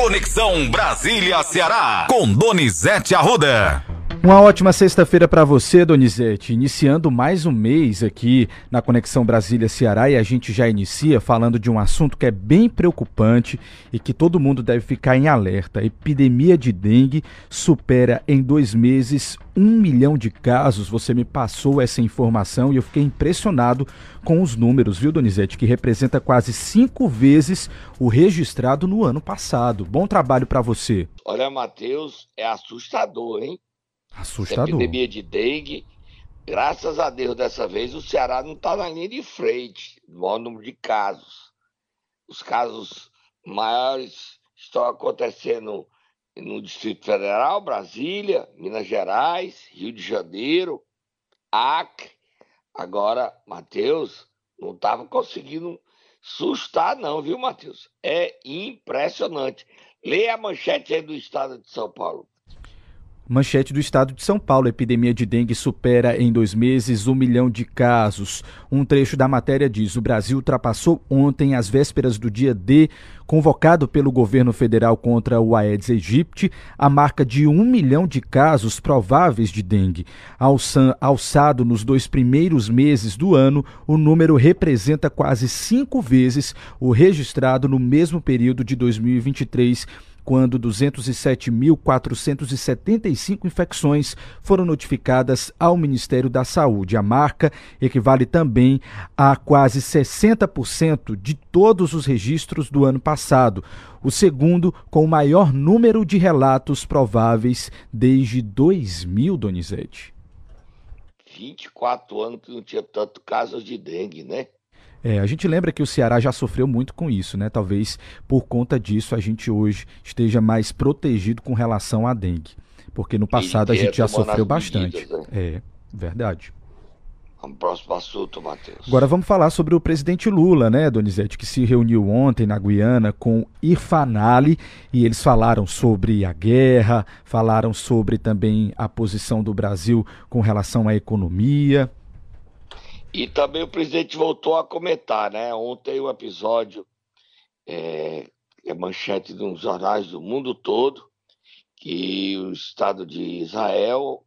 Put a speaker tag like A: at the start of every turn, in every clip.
A: Conexão Brasília-Ceará, com Donizete Arruda.
B: Uma ótima sexta-feira para você, Donizete. Iniciando mais um mês aqui na Conexão Brasília-Ceará e a gente já inicia falando de um assunto que é bem preocupante e que todo mundo deve ficar em alerta. A epidemia de dengue supera em dois meses um milhão de casos. Você me passou essa informação e eu fiquei impressionado com os números, viu, Donizete? Que representa quase cinco vezes o registrado no ano passado. Bom trabalho para você.
C: Olha, Matheus, é assustador, hein?
B: Assustador.
C: Epidemia de dengue, graças a Deus, dessa vez o Ceará não está na linha de frente, no maior número de casos. Os casos maiores estão acontecendo no Distrito Federal, Brasília, Minas Gerais, Rio de Janeiro, Acre. Agora, Matheus, não estava conseguindo sustar, não, viu, Matheus? É impressionante. Leia a manchete aí do estado de São Paulo.
B: Manchete do estado de São Paulo: epidemia de dengue supera em dois meses um milhão de casos. Um trecho da matéria diz: o Brasil ultrapassou ontem, às vésperas do dia D, convocado pelo governo federal contra o Aedes aegypti, a marca de um milhão de casos prováveis de dengue. Alçado nos dois primeiros meses do ano, o número representa quase cinco vezes o registrado no mesmo período de 2023 quando 207.475 infecções foram notificadas ao Ministério da Saúde. A marca equivale também a quase 60% de todos os registros do ano passado, o segundo com o maior número de relatos prováveis desde 2000, Donizete.
C: 24 anos que não tinha tanto casos de dengue, né?
B: É, a gente lembra que o Ceará já sofreu muito com isso, né? Talvez por conta disso a gente hoje esteja mais protegido com relação à dengue. Porque no passado a gente já sofreu bastante. Medidas, né? É, verdade.
C: Vamos próximo assunto, Matheus.
B: Agora vamos falar sobre o presidente Lula, né, Donizete, que se reuniu ontem na Guiana com Irfanali e eles falaram sobre a guerra, falaram sobre também a posição do Brasil com relação à economia.
C: E também o presidente voltou a comentar, né? Ontem o um episódio é, é manchete de uns jornais do mundo todo que o Estado de Israel,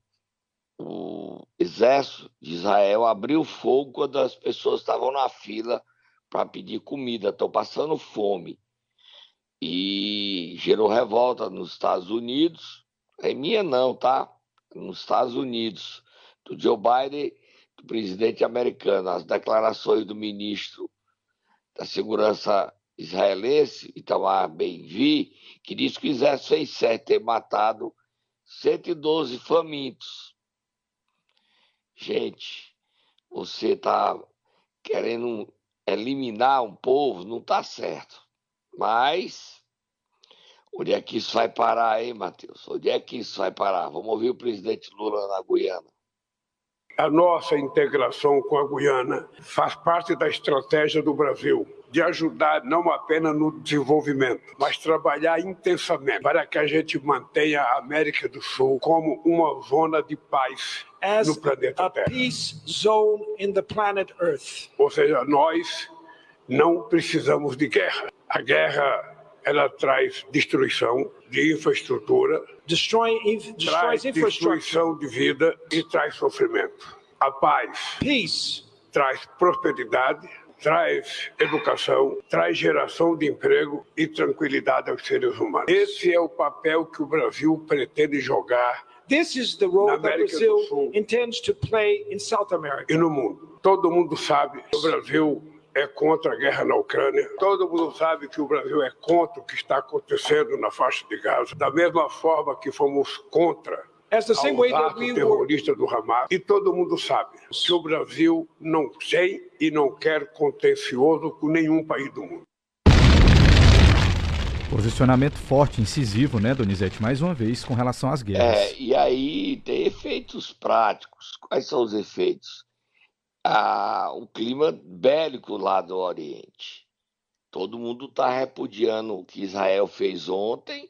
C: o exército de Israel abriu fogo quando as pessoas estavam na fila para pedir comida, estão passando fome. E gerou revolta nos Estados Unidos. É minha não, tá? Nos Estados Unidos, do Joe Biden do presidente americano, as declarações do ministro da Segurança israelense, Itamar Ben-Vi, que diz que o exército fez certo ter matado 112 famintos. Gente, você está querendo eliminar um povo, não está certo. Mas onde é que isso vai parar, hein, Matheus? Onde é que isso vai parar? Vamos ouvir o presidente Lula na Guiana.
D: A nossa integração com a Guiana faz parte da estratégia do Brasil de ajudar não apenas no desenvolvimento, mas trabalhar intensamente para que a gente mantenha a América do Sul como uma zona de paz As no planeta Terra. Ou seja, nós não precisamos de guerra. A guerra ela traz destruição de infraestrutura, Destroy, traz destruição de vida e traz sofrimento. A paz Peace. traz prosperidade, traz educação, traz geração de emprego e tranquilidade aos seres humanos. Esse é o papel que o Brasil pretende jogar This is the role that Brazil intends to play in South America. E no mundo. Todo mundo sabe que o Brasil é contra a guerra na Ucrânia. Todo mundo sabe que o Brasil é contra o que está acontecendo na faixa de Gaza, da mesma forma que fomos contra that we terrorista do Hamas. E todo mundo sabe que o Brasil não tem e não quer contencioso com nenhum país do mundo.
B: Posicionamento forte, incisivo, né, Donizete? Mais uma vez, com relação às guerras.
C: É, e aí tem efeitos práticos. Quais são os efeitos? A, o clima bélico lá do Oriente. Todo mundo está repudiando o que Israel fez ontem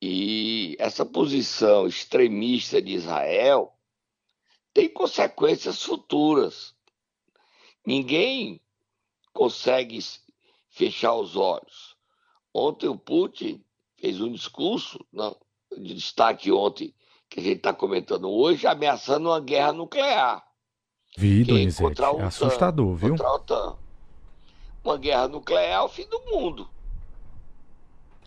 C: e essa posição extremista de Israel tem consequências futuras. Ninguém consegue fechar os olhos. Ontem o Putin fez um discurso não, de destaque ontem, que a gente está comentando hoje, ameaçando uma guerra nuclear.
B: Vi, Donizete, é assustador, viu?
C: Uma guerra nuclear é o fim do mundo.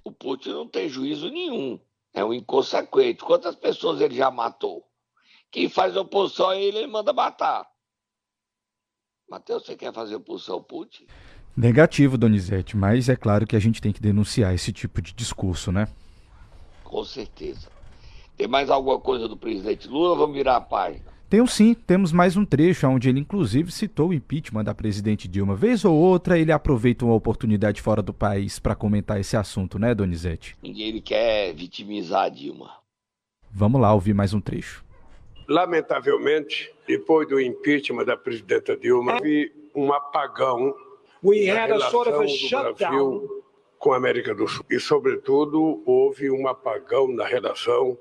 C: O Putin não tem juízo nenhum. É um inconsequente. Quantas pessoas ele já matou? Quem faz oposição a ele, ele manda matar. Matheus, você quer fazer oposição ao Putin?
B: Negativo, Donizete, mas é claro que a gente tem que denunciar esse tipo de discurso, né?
C: Com certeza. Tem mais alguma coisa do presidente Lula? Vamos virar a página.
B: Tem sim, temos mais um trecho onde ele inclusive citou o impeachment da presidente Dilma. Vez ou outra ele aproveita uma oportunidade fora do país para comentar esse assunto, né, Donizete?
C: Ninguém quer vitimizar a Dilma.
B: Vamos lá ouvir mais um trecho.
D: Lamentavelmente, depois do impeachment da presidenta Dilma, houve um apagão We had a sort of a shutdown com a América do Sul. E, sobretudo, houve um apagão na relação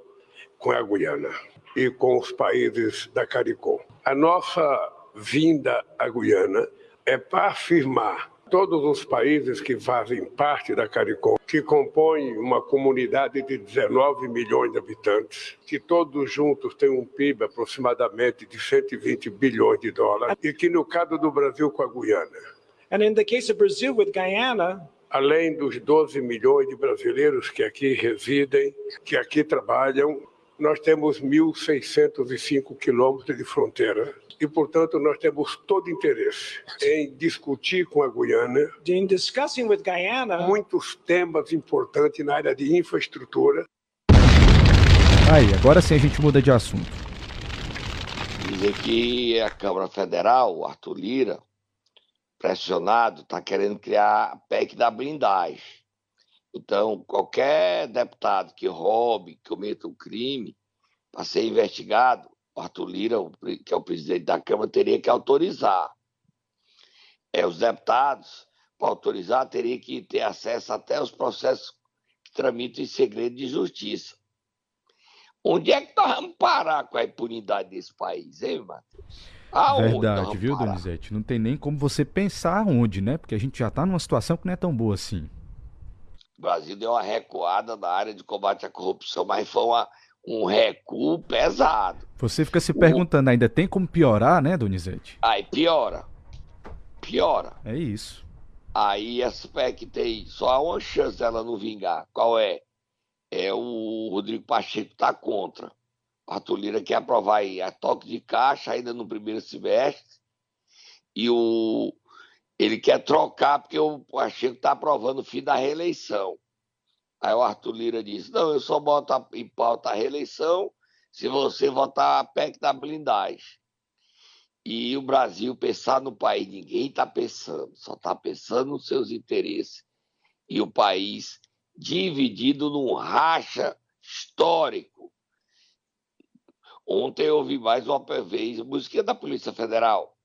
D: com a Guiana e com os países da CARICOM. A nossa vinda à Guiana é para afirmar todos os países que fazem parte da CARICOM, que compõem uma comunidade de 19 milhões de habitantes, que todos juntos têm um PIB aproximadamente de 120 bilhões de dólares, e que no caso do Brasil com a Guiana. And in the case of Brazil with Guyana, além dos 12 milhões de brasileiros que aqui residem, que aqui trabalham, nós temos 1.605 quilômetros de fronteira e, portanto, nós temos todo interesse em discutir com a Guiana In discussing with Guyana, muitos temas importantes na área de infraestrutura.
B: Aí, agora sim a gente muda de assunto.
C: Dizer que a Câmara Federal, Arthur Lira, pressionado, está querendo criar a PEC da blindagem. Então, qualquer deputado que roube, que cometa um crime, para ser investigado, o Arthur Lira, que é o presidente da Câmara, teria que autorizar. É, os deputados, para autorizar, teriam que ter acesso até aos processos que tramitam em segredo de justiça. Onde é que nós vamos parar com a impunidade desse país, hein, Matheus?
B: Aonde Verdade, viu, parar? Donizete? Não tem nem como você pensar onde, né? Porque a gente já está numa situação que não é tão boa assim.
C: O Brasil deu uma recuada na área de combate à corrupção, mas foi uma, um recuo pesado.
B: Você fica se perguntando, ainda tem como piorar, né, Donizete?
C: Aí piora. Piora.
B: É isso.
C: Aí essa PEC tem só uma chance dela não vingar. Qual é? É o Rodrigo Pacheco tá contra. O Arthur Lira quer aprovar aí a toque de caixa ainda no primeiro semestre. E o ele quer trocar porque o Pacheco está aprovando o fim da reeleição. Aí o Arthur Lira disse: Não, eu só boto em pauta a reeleição se você votar a PEC da blindagem. E o Brasil pensar no país, ninguém está pensando, só está pensando nos seus interesses. E o país dividido num racha histórico. Ontem eu ouvi mais uma vez música da Polícia Federal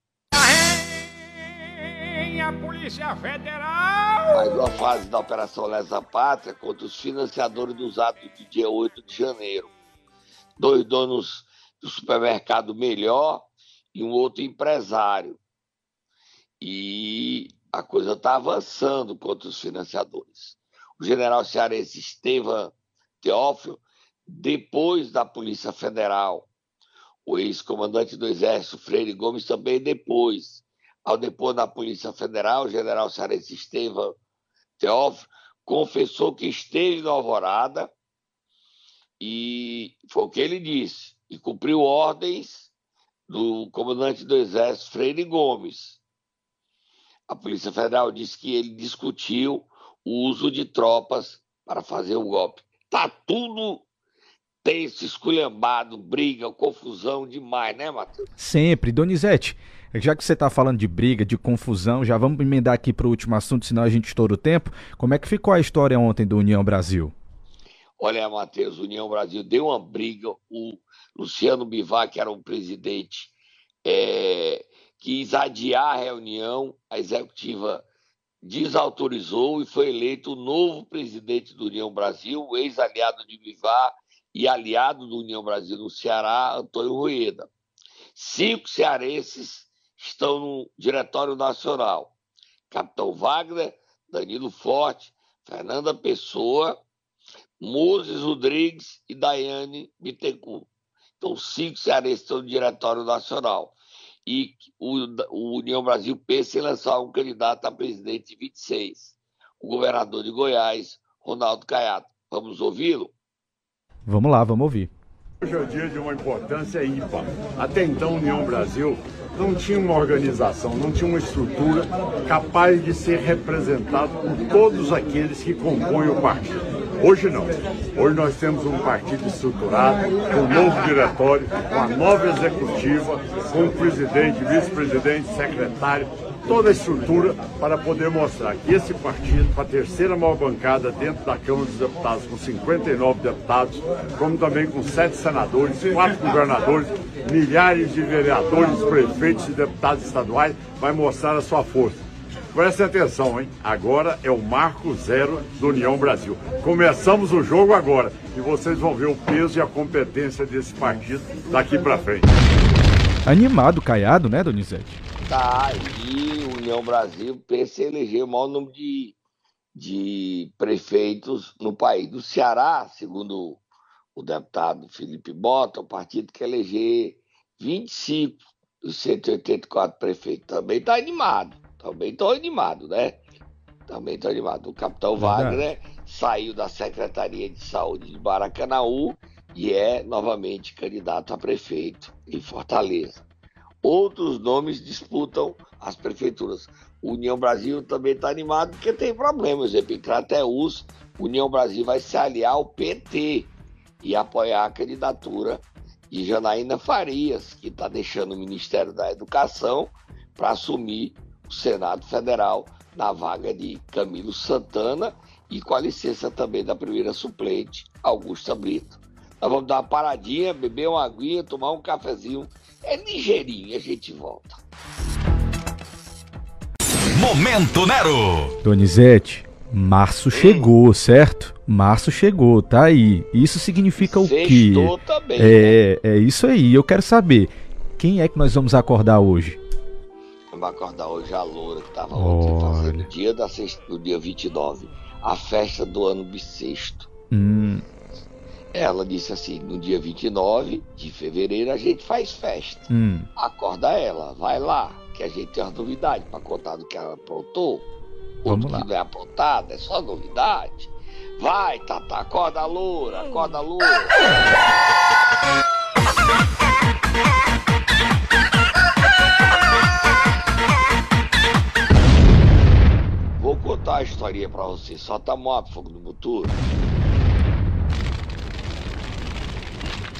E: a Polícia Federal!
C: Mais uma fase da Operação Lesa Pátria contra os financiadores dos atos do dia 8 de janeiro. Dois donos do supermercado Melhor e um outro empresário. E a coisa está avançando contra os financiadores. O general cearense Estevam Teófilo, depois da Polícia Federal, o ex-comandante do Exército Freire Gomes também depois ao depor da Polícia Federal, o general cearense Estevam Teófilo confessou que esteve na Alvorada e foi o que ele disse, e cumpriu ordens do comandante do Exército, Freire Gomes. A Polícia Federal disse que ele discutiu o uso de tropas para fazer o golpe. Tá tudo tenso, esculhambado, briga, confusão demais, né, Matheus?
B: Sempre. Donizete, já que você está falando de briga, de confusão, já vamos emendar aqui para o último assunto, senão a gente estoura o tempo. Como é que ficou a história ontem do União Brasil?
C: Olha, Matheus, União Brasil deu uma briga. O Luciano Bivar, que era um presidente, é, quis adiar a reunião, a executiva desautorizou e foi eleito o novo presidente do União Brasil, o ex-aliado de Bivar e aliado do União Brasil no Ceará, Antônio Rueda. Cinco cearenses estão no Diretório Nacional. Capitão Wagner, Danilo Forte, Fernanda Pessoa, Moses Rodrigues e Daiane Bittencourt. Então, cinco cearenses estão no Diretório Nacional. E o, o União Brasil pensa em lançar um candidato a presidente 26, o governador de Goiás, Ronaldo Caiado. Vamos ouvi-lo?
B: Vamos lá, vamos ouvir.
F: Hoje é o dia de uma importância ímpar. Até então, União Brasil não tinha uma organização, não tinha uma estrutura capaz de ser representado por todos aqueles que compõem o partido. Hoje não. Hoje nós temos um partido estruturado, com um novo diretório, uma nova executiva, com o presidente, vice-presidente, secretário, toda a estrutura para poder mostrar que esse partido, com a terceira maior bancada dentro da Câmara dos Deputados, com 59 deputados, como também com sete senadores, quatro governadores, milhares de vereadores, prefeitos e deputados estaduais, vai mostrar a sua força. Preste atenção, hein? Agora é o marco zero do União Brasil. Começamos o jogo agora e vocês vão ver o peso e a competência desse partido daqui para frente.
B: Animado, caiado, né, Donizete?
C: Tá, e União Brasil pensa em eleger o maior número de, de prefeitos no país. Do Ceará, segundo o deputado Felipe Bota, o partido quer eleger 25 dos 184 prefeitos. Também está animado, também estou animado, né? Também estou animado. O capitão. Wagner saiu da Secretaria de Saúde de Baracanaú e é novamente candidato a prefeito em Fortaleza. Outros nomes disputam as prefeituras. União Brasil também está animado porque tem problemas. Exemplo, em Crateus, União Brasil vai se aliar ao PT e apoiar a candidatura de Janaína Farias, que está deixando o Ministério da Educação para assumir o Senado Federal na vaga de Camilo Santana e com a licença também da primeira suplente, Augusta Brito. Nós vamos dar uma paradinha, beber uma aguinha, tomar um cafezinho é ligeirinho, a gente volta.
A: Momento Nero!
B: Donizete, março hum. chegou, certo? Março chegou, tá aí. Isso significa o quê?
C: Também,
B: é, né? é isso aí. Eu quero saber, quem é que nós vamos acordar hoje?
C: Vamos acordar hoje a Loura, que estava ontem fazendo dia da sexta, do dia 29, a festa do ano bissexto.
B: Hum.
C: Ela disse assim: no dia 29 de fevereiro a gente faz festa.
B: Hum.
C: Acorda ela, vai lá, que a gente tem uma novidade para contar do que ela aprontou.
B: Vamos
C: Outro
B: lá.
C: que não é apontado, é só novidade. Vai, Tata, acorda a loura, acorda a loura. Vou contar a historinha pra você. Solta a moto, fogo no motor.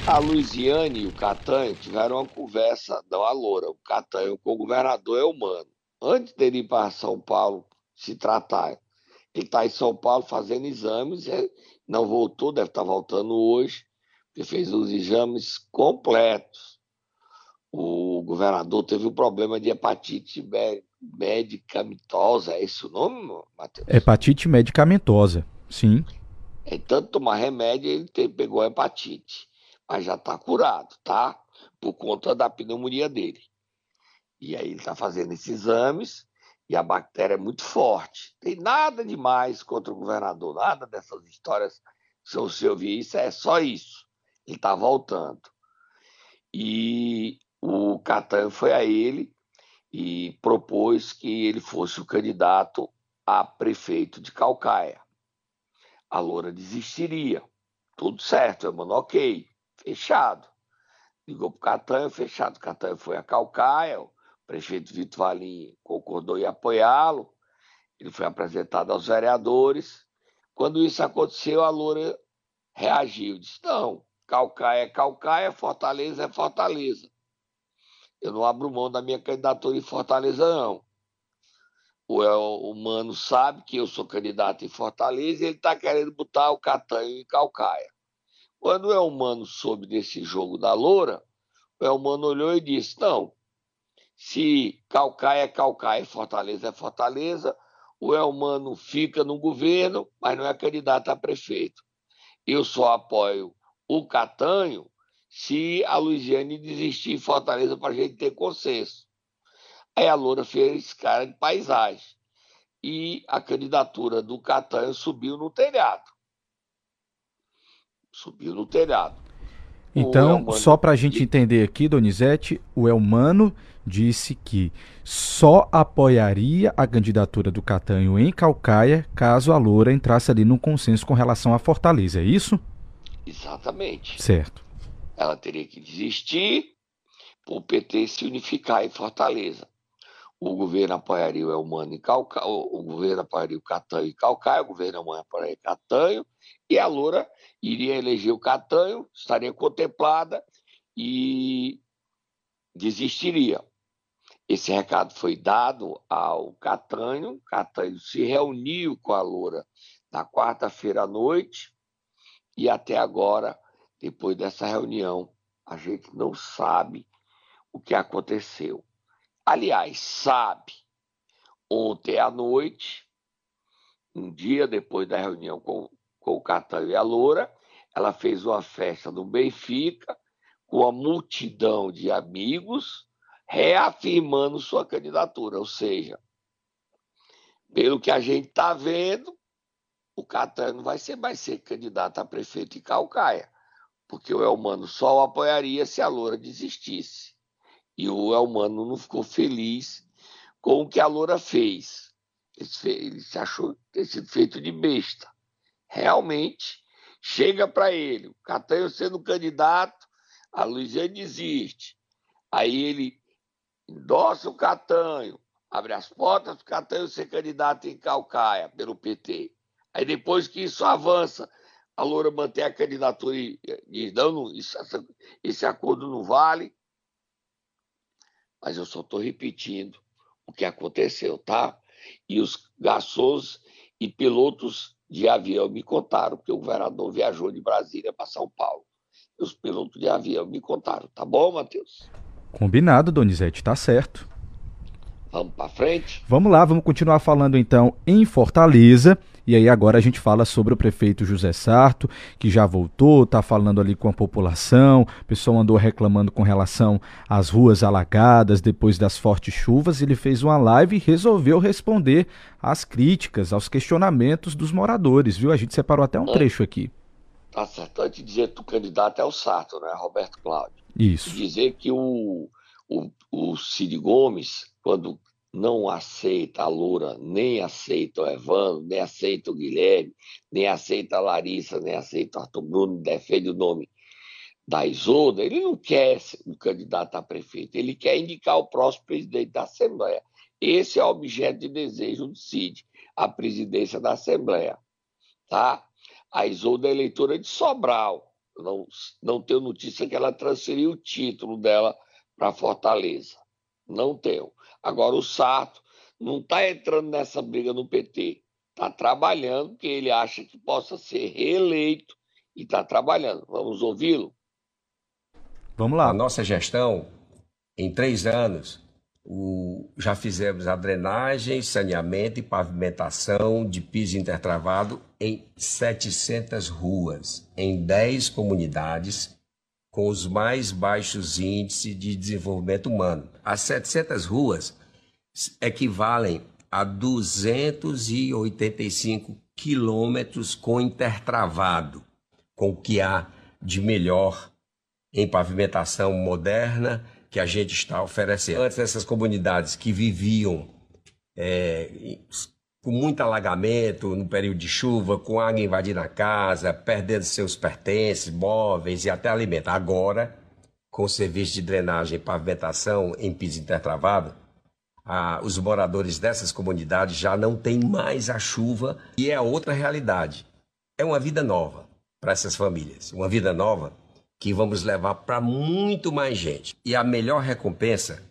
C: A Luiziane e o Catanho tiveram uma conversa, não a Loura, o Catanho com o governador é humano. Antes dele ir para São Paulo se tratar, ele está em São Paulo fazendo exames, não voltou, deve estar tá voltando hoje, porque fez os exames completos. O governador teve um problema de hepatite medicamentosa, é esse o nome, Matheus?
B: Hepatite medicamentosa, sim.
C: É tanto tomar remédio, ele pegou hepatite mas já está curado, tá? Por conta da pneumonia dele. E aí ele está fazendo esses exames e a bactéria é muito forte. Tem nada demais contra o governador, nada dessas histórias. Se você ouvir isso, é só isso. Ele está voltando. E o Catan foi a ele e propôs que ele fosse o candidato a prefeito de Calcaia. A Loura desistiria. Tudo certo, eu mando ok fechado. Ligou para o Catanho, fechado. O Catanho foi a Calcaia, o prefeito Vitor Valim concordou em apoiá-lo. Ele foi apresentado aos vereadores. Quando isso aconteceu, a Loura reagiu. Disse: não, Calcaia é Calcaia, Fortaleza é Fortaleza. Eu não abro mão da minha candidatura em Fortaleza, não. O, o Mano sabe que eu sou candidato em Fortaleza e ele está querendo botar o Catanho em Calcaia. Quando o Elmano soube desse jogo da loura, o Elmano olhou e disse: não, se Calcaia é Calcaia, Fortaleza é Fortaleza, o Elmano fica no governo, mas não é candidato a prefeito. Eu só apoio o Catanho se a Luiziane desistir em Fortaleza para a gente ter consenso. Aí a Loura fez cara de paisagem. e a candidatura do Catanho subiu no telhado. Subiu no telhado.
B: Então, só para a gente entender aqui, Donizete, o Elmano disse que só apoiaria a candidatura do Catanho em Calcaia caso a Loura entrasse ali num consenso com relação à Fortaleza, é isso?
C: Exatamente.
B: Certo.
C: Ela teria que desistir para o PT se unificar em Fortaleza. O governo apoiaria o Elmano em Calcaia, o governo apoiaria o Catanho em Calcaia, o governo Elmano apoiaria Catanho, e a Loura iria eleger o Catanho, estaria contemplada e desistiria. Esse recado foi dado ao Catanho, Catanho se reuniu com a Loura na quarta-feira à noite e até agora, depois dessa reunião, a gente não sabe o que aconteceu. Aliás, sabe, ontem à noite, um dia depois da reunião com, com o Catanho e a Loura, ela fez uma festa no Benfica, com a multidão de amigos, reafirmando sua candidatura. Ou seja, pelo que a gente está vendo, o Catanho não vai ser mais ser candidato a prefeito em Calcaia, porque o Elmano só o apoiaria se a Loura desistisse. E o Elmano não ficou feliz com o que a Loura fez. Ele se achou ter sido feito de besta. Realmente, chega para ele, o Catanho sendo candidato, a Luiziane desiste. Aí ele endossa o Catanho, abre as portas para o Catanho ser candidato em Calcaia pelo PT. Aí depois que isso avança, a Loura mantém a candidatura e diz, não, isso, esse acordo não vale. Mas eu só estou repetindo o que aconteceu, tá? E os garçons e pilotos de avião me contaram, porque o governador viajou de Brasília para São Paulo. E os pilotos de avião me contaram, tá bom, Matheus?
B: Combinado, Donizete, tá certo.
C: Vamos para frente?
B: Vamos lá, vamos continuar falando então em Fortaleza. E aí agora a gente fala sobre o prefeito José Sarto, que já voltou, está falando ali com a população. O pessoal andou reclamando com relação às ruas alagadas depois das fortes chuvas. Ele fez uma live e resolveu responder às críticas, aos questionamentos dos moradores, viu? A gente separou até um trecho aqui.
C: Tá certo. Antes de dizer que o candidato é o Sarto, né? Roberto Cláudio.
B: Isso.
C: E dizer que o, o, o Cid Gomes, quando não aceita a Loura, nem aceita o Evandro, nem aceita o Guilherme, nem aceita a Larissa, nem aceita o Arthur Bruno, defende o nome da Isolda, ele não quer um candidato a prefeito, ele quer indicar o próximo presidente da Assembleia. Esse é o objeto de desejo do CID, a presidência da Assembleia. Tá? A Isolda é eleitora de Sobral. Não, não tenho notícia que ela transferiu o título dela para Fortaleza. Não tenho. Agora, o Sarto não está entrando nessa briga no PT. Está trabalhando, porque ele acha que possa ser reeleito e está trabalhando. Vamos ouvi-lo?
G: Vamos lá. A nossa gestão, em três anos, o, já fizemos a drenagem, saneamento e pavimentação de piso intertravado em 700 ruas, em 10 comunidades, com os mais baixos índices de desenvolvimento humano. As 700 ruas equivalem a 285 quilômetros com intertravado, com o que há de melhor em pavimentação moderna que a gente está oferecendo. Antes, essas comunidades que viviam é, com muito alagamento no período de chuva, com água invadindo a casa, perdendo seus pertences, móveis e até alimento. Agora, com o serviço de drenagem e pavimentação em piso intertravado, ah, os moradores dessas comunidades já não têm mais a chuva e é outra realidade. É uma vida nova para essas famílias, uma vida nova que vamos levar para muito mais gente. E a melhor recompensa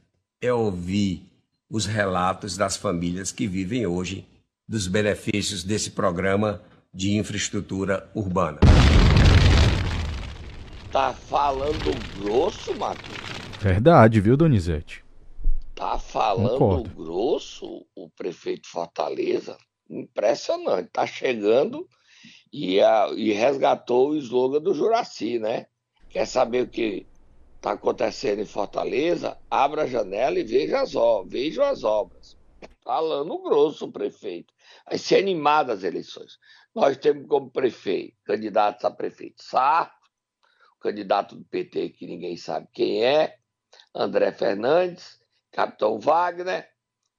G: é ouvir os relatos das famílias que vivem hoje dos benefícios desse programa de infraestrutura urbana.
C: Tá falando grosso, Matheus?
B: Verdade, viu, Donizete?
C: Tá falando Concordo. grosso o prefeito Fortaleza. Impressionante. Tá chegando e, a, e resgatou o slogan do Juraci, né? Quer saber o que está acontecendo em Fortaleza? Abra a janela e veja as, veja as obras. Falando grosso prefeito. Vai ser animada as eleições. Nós temos como prefeito, candidatos a prefeito Sarto, candidato do PT que ninguém sabe quem é, André Fernandes, Capitão Wagner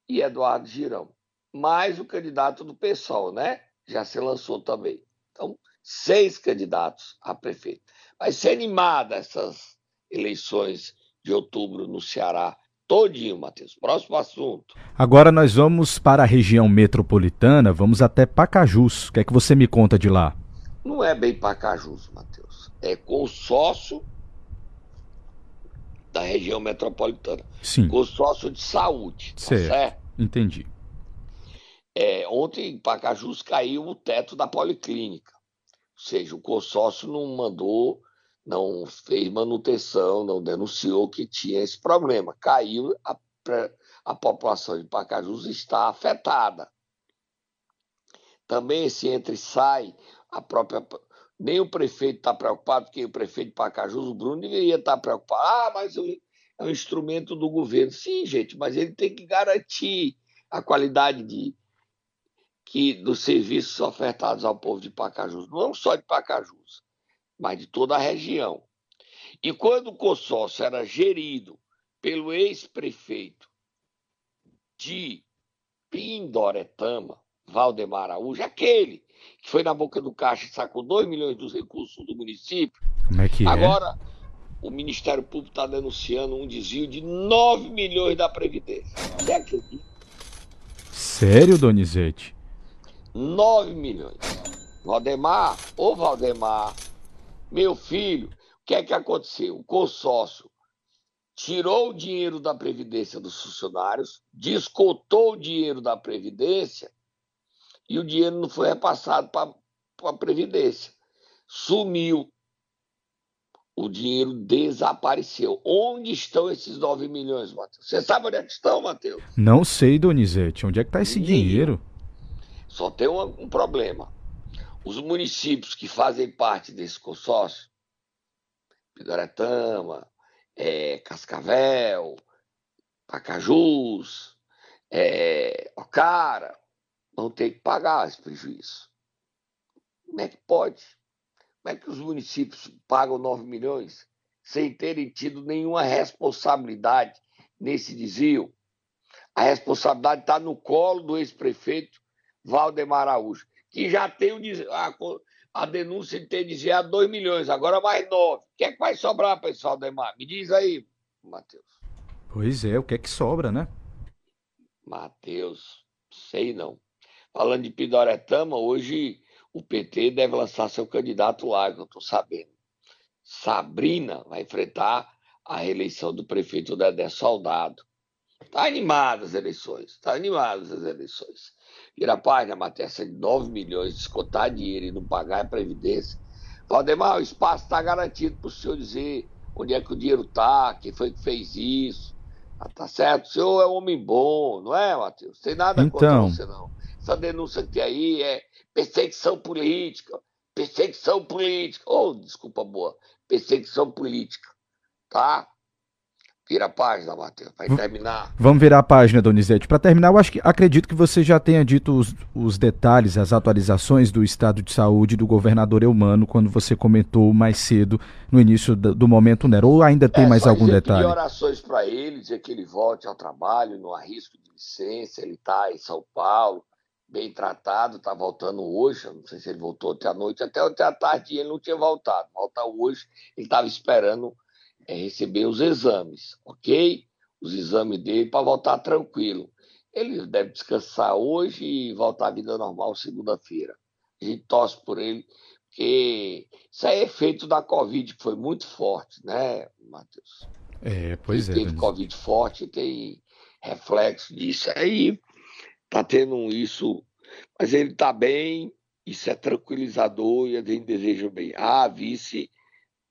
C: e Eduardo Girão. Mais o candidato do PSOL, né? Já se lançou também. Então, seis candidatos a prefeito. Vai ser animada essas eleições de outubro no Ceará. Todinho, Matheus. Próximo assunto.
B: Agora nós vamos para a região metropolitana, vamos até Pacajus. O que é que você me conta de lá?
C: Não é bem Pacajus, Matheus. É consórcio da região metropolitana.
B: Sim.
C: Consórcio de saúde. Tá
B: certo. certo? Entendi.
C: É, ontem em Pacajus caiu o teto da policlínica. Ou seja, o consórcio não mandou não fez manutenção, não denunciou que tinha esse problema. Caiu, a, a população de Pacajus está afetada. Também esse entra e sai, a própria. Nem o prefeito está preocupado, porque o prefeito de Pacajus, o Bruno, deveria estar preocupado. Ah, mas é um instrumento do governo. Sim, gente, mas ele tem que garantir a qualidade de, que, dos serviços ofertados ao povo de Pacajus, não só de Pacajus mas de toda a região. E quando o consórcio era gerido pelo ex-prefeito de Pindoretama, Valdemar Araújo, aquele que foi na boca do caixa e sacou 2 milhões dos recursos do município.
B: Como é que
C: é? Agora, o Ministério Público está denunciando um desvio de 9 milhões da Previdência. Você acredita?
B: Sério, Donizete?
C: 9 milhões. Valdemar, ô Valdemar, meu filho, o que é que aconteceu? O consórcio tirou o dinheiro da Previdência dos funcionários, descontou o dinheiro da Previdência e o dinheiro não foi repassado para a Previdência. Sumiu. O dinheiro desapareceu. Onde estão esses 9 milhões, Matheus? Você sabe onde é que estão, Matheus?
B: Não sei, Donizete. Onde é que está esse dinheiro?
C: Só tem um, um problema os municípios que fazem parte desse consórcio, Pidoretama, é, Cascavel, Pacajus, é, Ocara, vão ter que pagar esse prejuízo. Como é que pode? Como é que os municípios pagam 9 milhões sem terem tido nenhuma responsabilidade nesse desvio? A responsabilidade está no colo do ex-prefeito Valdemar Araújo que já tem a, a denúncia de ter desviado 2 milhões, agora mais 9. O que é que vai sobrar para esse Valdemar? Me diz aí, Matheus.
B: Pois é, o que é que sobra, né?
C: Matheus, sei não. Falando de Pidoretama, hoje o PT deve lançar seu candidato lá, eu estou sabendo. Sabrina vai enfrentar a reeleição do prefeito Dedé Soldado. Está animado as eleições, está animado as eleições. Vira a página, Matheus, de 9 milhões, descontar dinheiro e não pagar a Previdência. Valdemar, o espaço está garantido para o senhor dizer onde é que o dinheiro está, quem foi que fez isso. Ah, tá certo? O senhor é um homem bom, não é, Matheus? Tem nada
B: então...
C: contra você, não. Essa denúncia que tem aí é perseguição política. Perseguição política. Oh, desculpa, boa. Perseguição política. Tá? Vira a página, Matheus, para terminar.
B: Vamos virar a página, Donizete. Para terminar, eu acho que acredito que você já tenha dito os, os, detalhes, as atualizações do estado de saúde do governador Eumano, quando você comentou mais cedo, no início do, do momento Nero. Ou ainda tem é, mais algum detalhe?
C: orações para ele, dizer que ele volte ao trabalho, não há risco de licença, ele está em São Paulo, bem tratado, está voltando hoje. Não sei se ele voltou até a noite, até até a tarde ele não tinha voltado. Volta hoje, ele estava esperando é receber os exames, ok? Os exames dele para voltar tranquilo. Ele deve descansar hoje e voltar à vida normal segunda-feira. A gente torce por ele, porque isso é efeito da Covid, que foi muito forte, né, Matheus?
B: É, pois
C: ele
B: é.
C: Teve Covid forte, tem reflexo disso aí, tá tendo isso, mas ele tá bem, isso é tranquilizador e a gente deseja bem. Ah, vice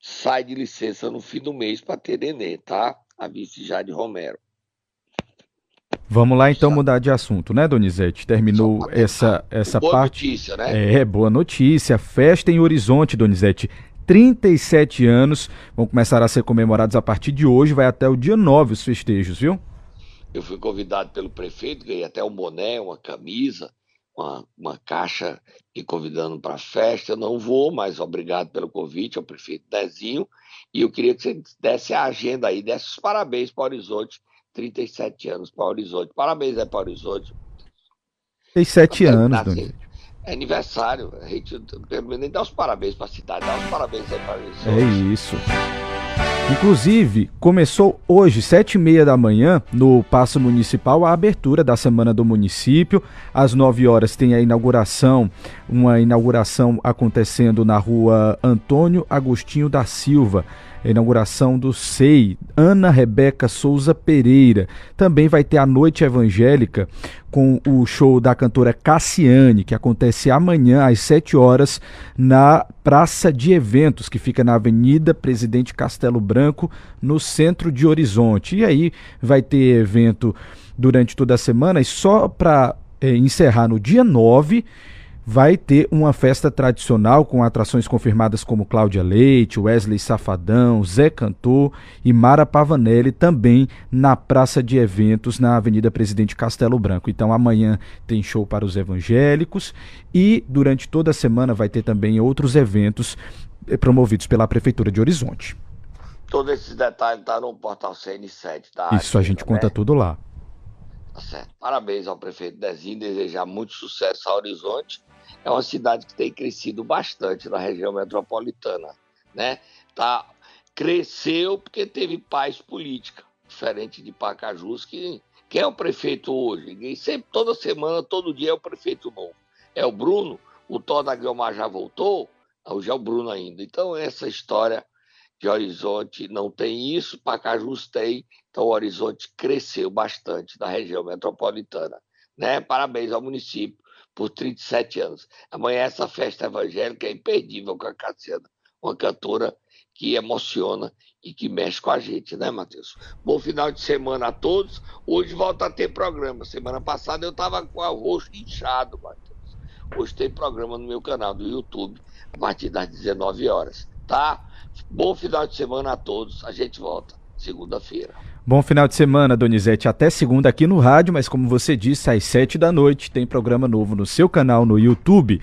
C: sai de licença no fim do mês para ter nenê, tá? A vice Jade Romero.
B: Vamos lá então mudar de assunto, né, Donizete? Terminou essa, essa
C: boa
B: parte.
C: Boa notícia, né?
B: É, boa notícia. Festa em Horizonte, Donizete. 37 anos vão começar a ser comemorados a partir de hoje, vai até o dia 9 os festejos, viu?
C: Eu fui convidado pelo prefeito, ganhei até um boné, uma camisa, uma, uma caixa me convidando para a festa. Eu não vou, mas obrigado pelo convite ao prefeito Dezinho. E eu queria que você desse a agenda aí, desse os parabéns para o Horizonte. 37 anos para o Horizonte. Parabéns aí para o Horizonte.
B: 37 anos, Dona
C: É aniversário. A gente, pelo menos, nem dá os parabéns para a cidade, dá os parabéns aí para o Horizonte.
B: É isso. Inclusive, começou hoje, sete e meia da manhã, no Paço Municipal, a abertura da Semana do Município. Às nove horas tem a inauguração, uma inauguração acontecendo na rua Antônio Agostinho da Silva a inauguração do SEI, Ana Rebeca Souza Pereira. Também vai ter a Noite Evangélica com o show da cantora Cassiane, que acontece amanhã às 7 horas na Praça de Eventos, que fica na Avenida Presidente Castelo Branco, no centro de Horizonte. E aí vai ter evento durante toda a semana e só para é, encerrar no dia 9 vai ter uma festa tradicional com atrações confirmadas como Cláudia Leite, Wesley Safadão, Zé Cantor e Mara Pavanelli também na Praça de Eventos na Avenida Presidente Castelo Branco. Então amanhã tem show para os evangélicos e durante toda a semana vai ter também outros eventos eh, promovidos pela Prefeitura de Horizonte.
C: Todos esses detalhes estão tá no portal CN7, tá?
B: Isso, a gente conta né? tudo lá.
C: Tá certo. Parabéns ao prefeito Dezinho, desejar muito sucesso ao Horizonte é uma cidade que tem crescido bastante na região metropolitana, né? Tá, cresceu porque teve paz política, diferente de Pacajus, que quem é o prefeito hoje? E sempre, toda semana, todo dia é o prefeito novo. É o Bruno, o Tó da Guilmar já voltou, hoje é o Bruno ainda. Então, essa história de Horizonte não tem isso, Pacajus tem, então o Horizonte cresceu bastante na região metropolitana. Né? Parabéns ao município por 37 anos. Amanhã essa festa evangélica é imperdível com a Cassiana, uma cantora que emociona e que mexe com a gente, né, Matheus? Bom final de semana a todos. Hoje volta a ter programa. Semana passada eu estava com o rosto inchado, Matheus. Hoje tem programa no meu canal do YouTube, a partir das 19 horas, tá? Bom final de semana a todos. A gente volta segunda-feira.
B: Bom final de semana, Donizete. Até segunda aqui no rádio, mas como você disse, às sete da noite tem programa novo no seu canal no YouTube.